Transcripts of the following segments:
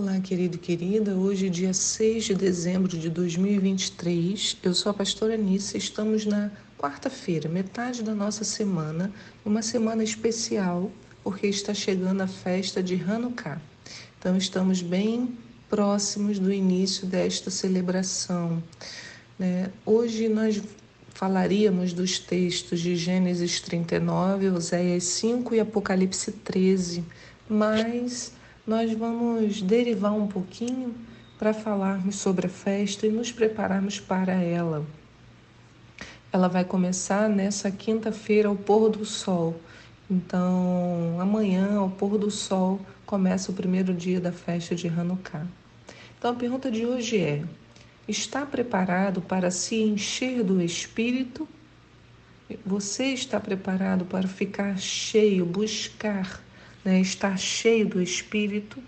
Olá, querido e querida. Hoje, dia 6 de dezembro de 2023, eu sou a pastora Anissa. Estamos na quarta-feira, metade da nossa semana, uma semana especial, porque está chegando a festa de Hanukkah. Então, estamos bem próximos do início desta celebração. Né? Hoje nós falaríamos dos textos de Gênesis 39, Oséias 5 e Apocalipse 13, mas nós vamos derivar um pouquinho para falarmos sobre a festa e nos prepararmos para ela. Ela vai começar nessa quinta-feira ao pôr do sol. Então, amanhã, ao pôr do sol, começa o primeiro dia da festa de Hanukkah. Então, a pergunta de hoje é: está preparado para se encher do Espírito? Você está preparado para ficar cheio, buscar né, estar cheio do Espírito.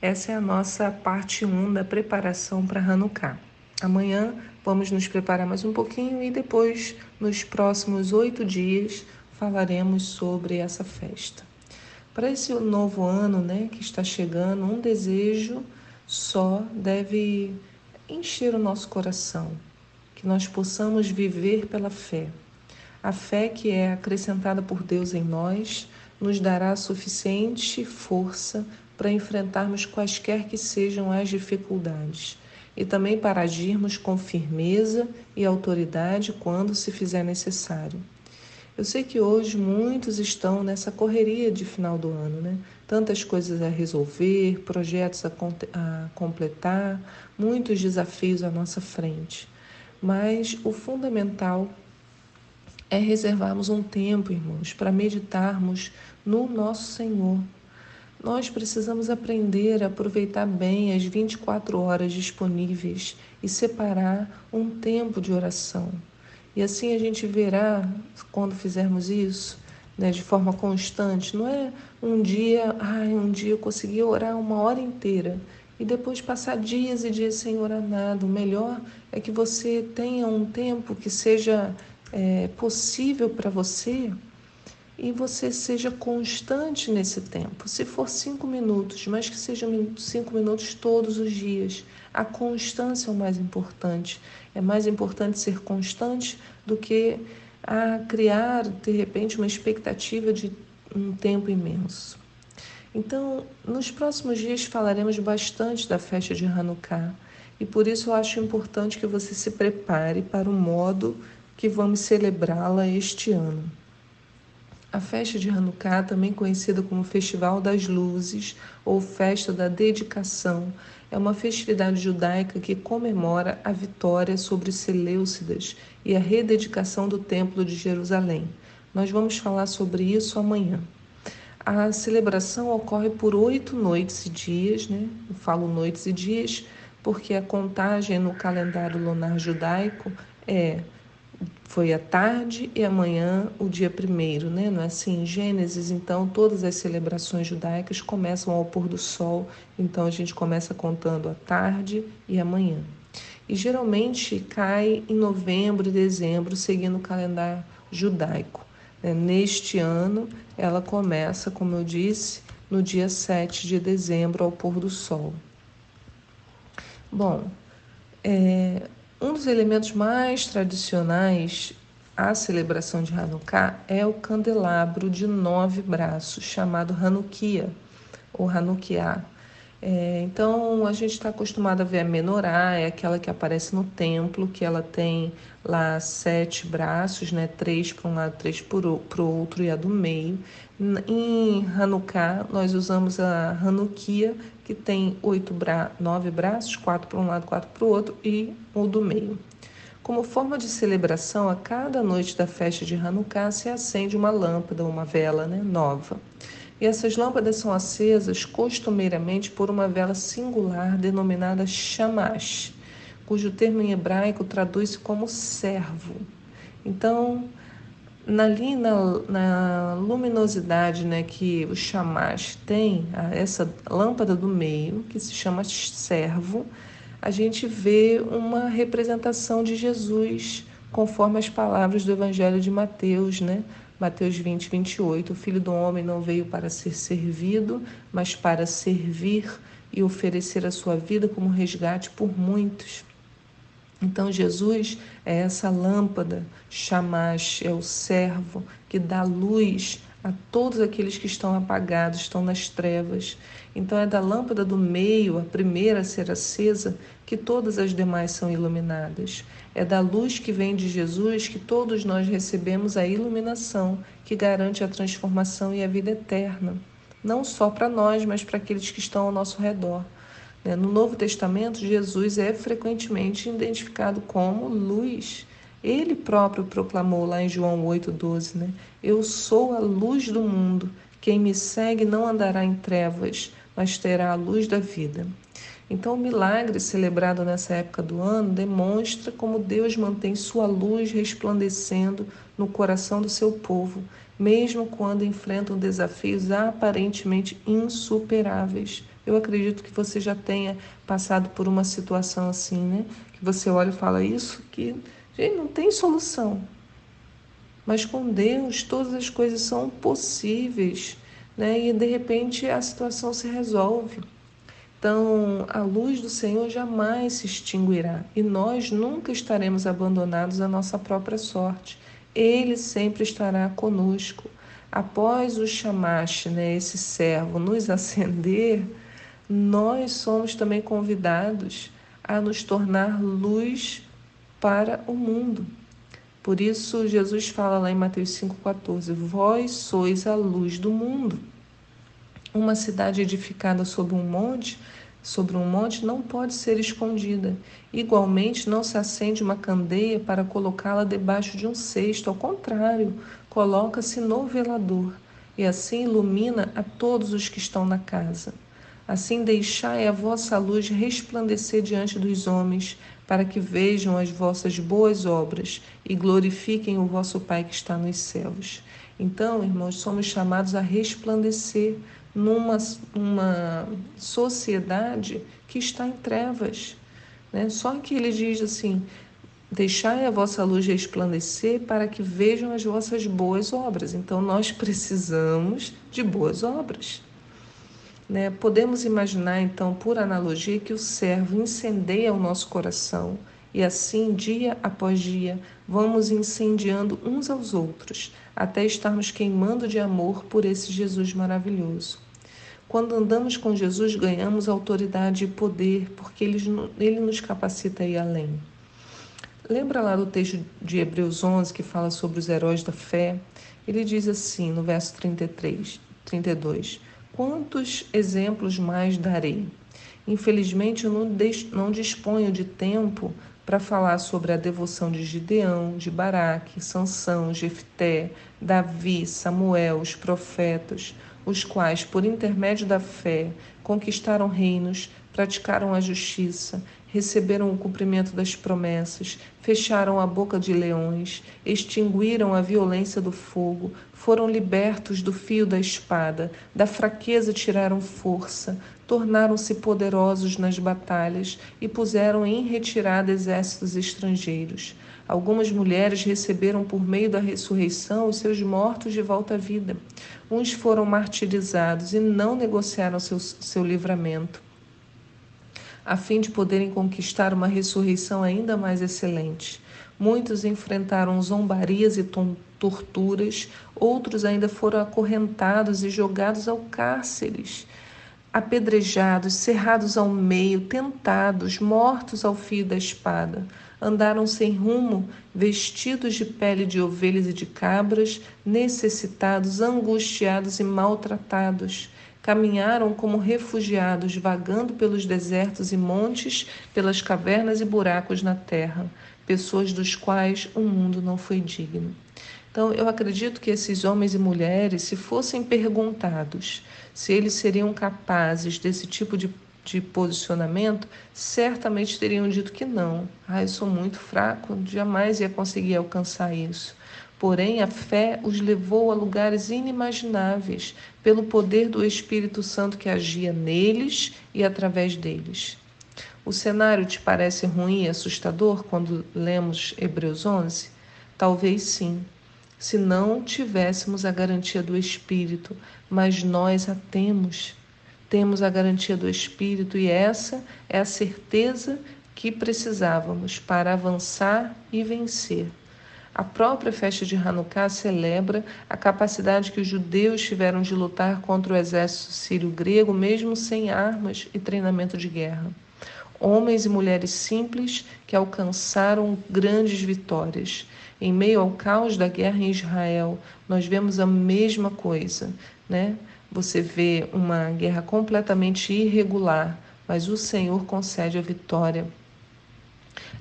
Essa é a nossa parte 1 da preparação para Hanukkah. Amanhã vamos nos preparar mais um pouquinho e depois, nos próximos oito dias, falaremos sobre essa festa. Para esse novo ano né, que está chegando, um desejo só deve encher o nosso coração, que nós possamos viver pela fé. A fé que é acrescentada por Deus em nós nos dará suficiente força para enfrentarmos quaisquer que sejam as dificuldades e também para agirmos com firmeza e autoridade quando se fizer necessário. Eu sei que hoje muitos estão nessa correria de final do ano, né? Tantas coisas a resolver, projetos a, a completar, muitos desafios à nossa frente. Mas o fundamental é reservarmos um tempo, irmãos, para meditarmos no nosso Senhor. Nós precisamos aprender a aproveitar bem as 24 horas disponíveis e separar um tempo de oração. E assim a gente verá, quando fizermos isso, né, de forma constante, não é um dia, ai, um dia eu consegui orar uma hora inteira e depois passar dias e dias sem orar nada. O melhor é que você tenha um tempo que seja é, possível para você e você seja constante nesse tempo. Se for cinco minutos, mas que sejam cinco minutos todos os dias. A constância é o mais importante. É mais importante ser constante do que a criar, de repente, uma expectativa de um tempo imenso. Então, nos próximos dias falaremos bastante da festa de Hanukkah e por isso eu acho importante que você se prepare para o modo que vamos celebrá-la este ano. A festa de Hanukkah, também conhecida como Festival das Luzes ou Festa da Dedicação, é uma festividade judaica que comemora a vitória sobre os Seleucidas e a rededicação do Templo de Jerusalém. Nós vamos falar sobre isso amanhã. A celebração ocorre por oito noites e dias, né? Eu falo noites e dias porque a contagem no calendário lunar judaico é foi a tarde e amanhã o dia primeiro, né? Não é assim? Em Gênesis, então, todas as celebrações judaicas começam ao pôr do sol, então a gente começa contando a tarde e amanhã. E geralmente cai em novembro e dezembro, seguindo o calendário judaico. Né? Neste ano, ela começa, como eu disse, no dia 7 de dezembro, ao pôr do sol. Bom, é, um dos elementos mais tradicionais à celebração de Hanukkah é o candelabro de nove braços, chamado Hanukkah ou Hanukkah. É, então a gente está acostumado a ver a menorá, é aquela que aparece no templo, que ela tem lá sete braços, né? Três para um lado, três para o outro e a do meio. Em Hanukkah nós usamos a Hanukkah, que tem oito bra nove braços, quatro para um lado, quatro para o outro e o do meio. Como forma de celebração, a cada noite da festa de Hanukkah se acende uma lâmpada, uma vela né, nova. E essas lâmpadas são acesas costumeiramente por uma vela singular denominada shamash, cujo termo em hebraico traduz-se como servo. Então, ali na, na luminosidade né, que o chamash tem, essa lâmpada do meio, que se chama servo, a gente vê uma representação de Jesus, conforme as palavras do Evangelho de Mateus, né? Mateus 20, 28. O filho do homem não veio para ser servido, mas para servir e oferecer a sua vida como resgate por muitos. Então, Jesus é essa lâmpada, chamash, é o servo que dá luz a todos aqueles que estão apagados, estão nas trevas. Então, é da lâmpada do meio, a primeira a ser acesa, que todas as demais são iluminadas. É da luz que vem de Jesus que todos nós recebemos a iluminação que garante a transformação e a vida eterna, não só para nós, mas para aqueles que estão ao nosso redor. Né? No Novo Testamento, Jesus é frequentemente identificado como luz. Ele próprio proclamou lá em João 8,12, né? Eu sou a luz do mundo. Quem me segue não andará em trevas, mas terá a luz da vida. Então, o milagre celebrado nessa época do ano demonstra como Deus mantém sua luz resplandecendo no coração do seu povo, mesmo quando enfrentam desafios aparentemente insuperáveis. Eu acredito que você já tenha passado por uma situação assim, né? Que você olha e fala isso que gente, não tem solução. Mas com Deus todas as coisas são possíveis, né? E de repente a situação se resolve. Então, a luz do Senhor jamais se extinguirá e nós nunca estaremos abandonados à nossa própria sorte. Ele sempre estará conosco. Após o chamaste, né, esse servo, nos acender, nós somos também convidados a nos tornar luz para o mundo. Por isso, Jesus fala lá em Mateus 5,14: Vós sois a luz do mundo. Uma cidade edificada sobre um monte, sobre um monte não pode ser escondida. Igualmente, não se acende uma candeia para colocá-la debaixo de um cesto. Ao contrário, coloca-se no velador e assim ilumina a todos os que estão na casa. Assim deixai a vossa luz resplandecer diante dos homens, para que vejam as vossas boas obras e glorifiquem o vosso Pai que está nos céus. Então, irmãos, somos chamados a resplandecer numa uma sociedade que está em trevas. Né? Só que ele diz assim: Deixai a vossa luz resplandecer para que vejam as vossas boas obras. Então, nós precisamos de boas obras. Né? Podemos imaginar, então, por analogia, que o servo incendeia o nosso coração e assim, dia após dia, vamos incendiando uns aos outros, até estarmos queimando de amor por esse Jesus maravilhoso. Quando andamos com Jesus, ganhamos autoridade e poder, porque ele, ele nos capacita a ir além. Lembra lá do texto de Hebreus 11 que fala sobre os heróis da fé? Ele diz assim, no verso 33, 32: Quantos exemplos mais darei? Infelizmente, eu não, disponho de tempo para falar sobre a devoção de Gideão, de Baraque, Sansão, Jefté, Davi, Samuel, os profetas, os quais, por intermédio da fé, conquistaram reinos, praticaram a justiça, receberam o cumprimento das promessas, fecharam a boca de leões, extinguiram a violência do fogo, foram libertos do fio da espada, da fraqueza tiraram força, tornaram-se poderosos nas batalhas e puseram em retirada exércitos estrangeiros. Algumas mulheres receberam por meio da ressurreição os seus mortos de volta à vida. Uns foram martirizados e não negociaram seu, seu livramento a fim de poderem conquistar uma ressurreição ainda mais excelente. Muitos enfrentaram zombarias e torturas, outros ainda foram acorrentados e jogados ao cárceres, apedrejados, cerrados ao meio, tentados, mortos ao fio da espada. Andaram sem rumo, vestidos de pele de ovelhas e de cabras, necessitados, angustiados e maltratados caminharam como refugiados, vagando pelos desertos e montes, pelas cavernas e buracos na terra, pessoas dos quais o mundo não foi digno. Então, eu acredito que esses homens e mulheres, se fossem perguntados se eles seriam capazes desse tipo de, de posicionamento, certamente teriam dito que não. Ah, eu sou muito fraco, jamais ia conseguir alcançar isso. Porém, a fé os levou a lugares inimagináveis pelo poder do Espírito Santo que agia neles e através deles. O cenário te parece ruim e assustador quando lemos Hebreus 11? Talvez sim, se não tivéssemos a garantia do Espírito, mas nós a temos. temos a garantia do Espírito e essa é a certeza que precisávamos para avançar e vencer. A própria festa de Hanukkah celebra a capacidade que os judeus tiveram de lutar contra o exército sírio-grego, mesmo sem armas e treinamento de guerra. Homens e mulheres simples que alcançaram grandes vitórias. Em meio ao caos da guerra em Israel, nós vemos a mesma coisa, né? Você vê uma guerra completamente irregular, mas o Senhor concede a vitória.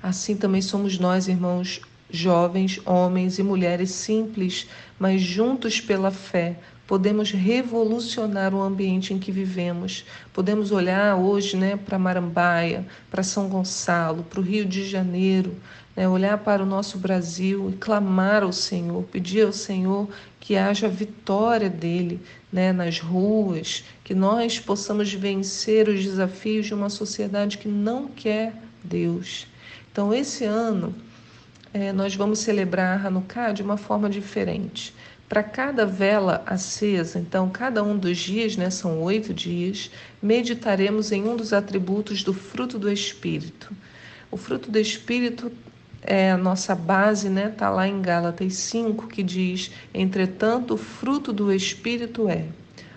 Assim também somos nós, irmãos, jovens, homens e mulheres simples, mas juntos pela fé, podemos revolucionar o ambiente em que vivemos. Podemos olhar hoje né, para Marambaia, para São Gonçalo, para o Rio de Janeiro, né, olhar para o nosso Brasil e clamar ao Senhor, pedir ao Senhor que haja vitória dele né, nas ruas, que nós possamos vencer os desafios de uma sociedade que não quer Deus. Então, esse ano, é, nós vamos celebrar Hanukkah de uma forma diferente. Para cada vela acesa, então, cada um dos dias, né, são oito dias, meditaremos em um dos atributos do fruto do Espírito. O fruto do Espírito é a nossa base, né? Está lá em Gálatas 5, que diz: Entretanto, o fruto do Espírito é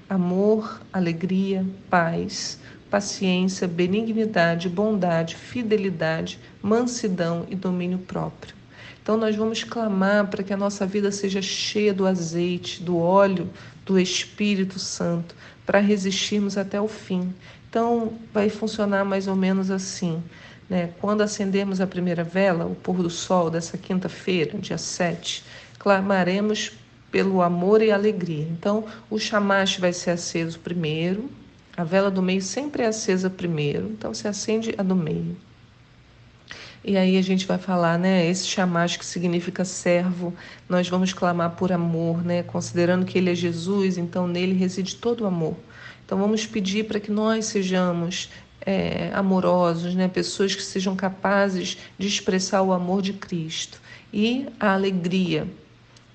amor, alegria, paz, paciência, benignidade, bondade, fidelidade, mansidão e domínio próprio. Então, nós vamos clamar para que a nossa vida seja cheia do azeite, do óleo do Espírito Santo, para resistirmos até o fim. Então, vai funcionar mais ou menos assim. Né? Quando acendermos a primeira vela, o pôr do sol dessa quinta-feira, dia 7, clamaremos pelo amor e alegria. Então, o chamaste vai ser aceso primeiro, a vela do meio sempre é acesa primeiro, então se acende a do meio. E aí a gente vai falar, né? Esse chamash que significa servo, nós vamos clamar por amor, né? Considerando que ele é Jesus, então nele reside todo o amor. Então vamos pedir para que nós sejamos é, amorosos, né? Pessoas que sejam capazes de expressar o amor de Cristo e a alegria.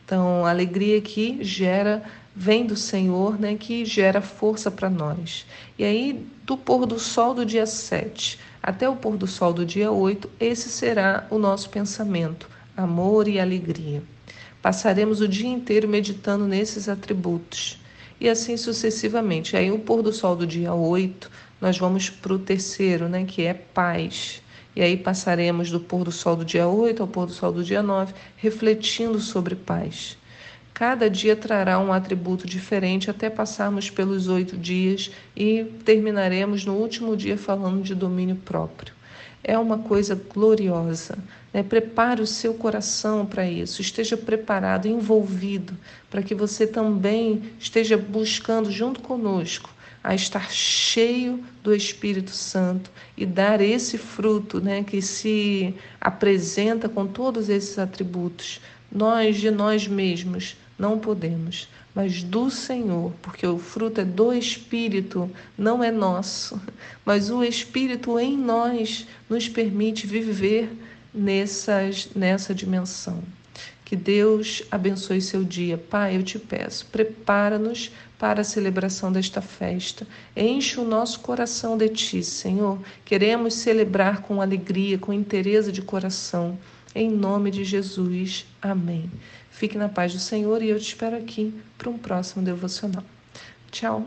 Então, a alegria que gera vem do Senhor, né, que gera força para nós. E aí, do pôr do sol do dia 7 até o pôr do sol do dia 8, esse será o nosso pensamento, amor e alegria. Passaremos o dia inteiro meditando nesses atributos. E assim sucessivamente. Aí, o pôr do sol do dia 8, nós vamos para o terceiro, né, que é paz. E aí passaremos do pôr do sol do dia 8 ao pôr do sol do dia 9, refletindo sobre paz. Cada dia trará um atributo diferente até passarmos pelos oito dias e terminaremos no último dia falando de domínio próprio. É uma coisa gloriosa. Né? Prepare o seu coração para isso, esteja preparado, envolvido, para que você também esteja buscando junto conosco a estar cheio do Espírito Santo e dar esse fruto né, que se apresenta com todos esses atributos. Nós, de nós mesmos, não podemos, mas do Senhor, porque o fruto é do Espírito, não é nosso, mas o Espírito em nós nos permite viver nessas, nessa dimensão. Que Deus abençoe seu dia. Pai, eu te peço, prepara-nos para a celebração desta festa. Enche o nosso coração de ti, Senhor. Queremos celebrar com alegria, com interesse de coração. Em nome de Jesus. Amém. Fique na paz do Senhor e eu te espero aqui para um próximo devocional. Tchau.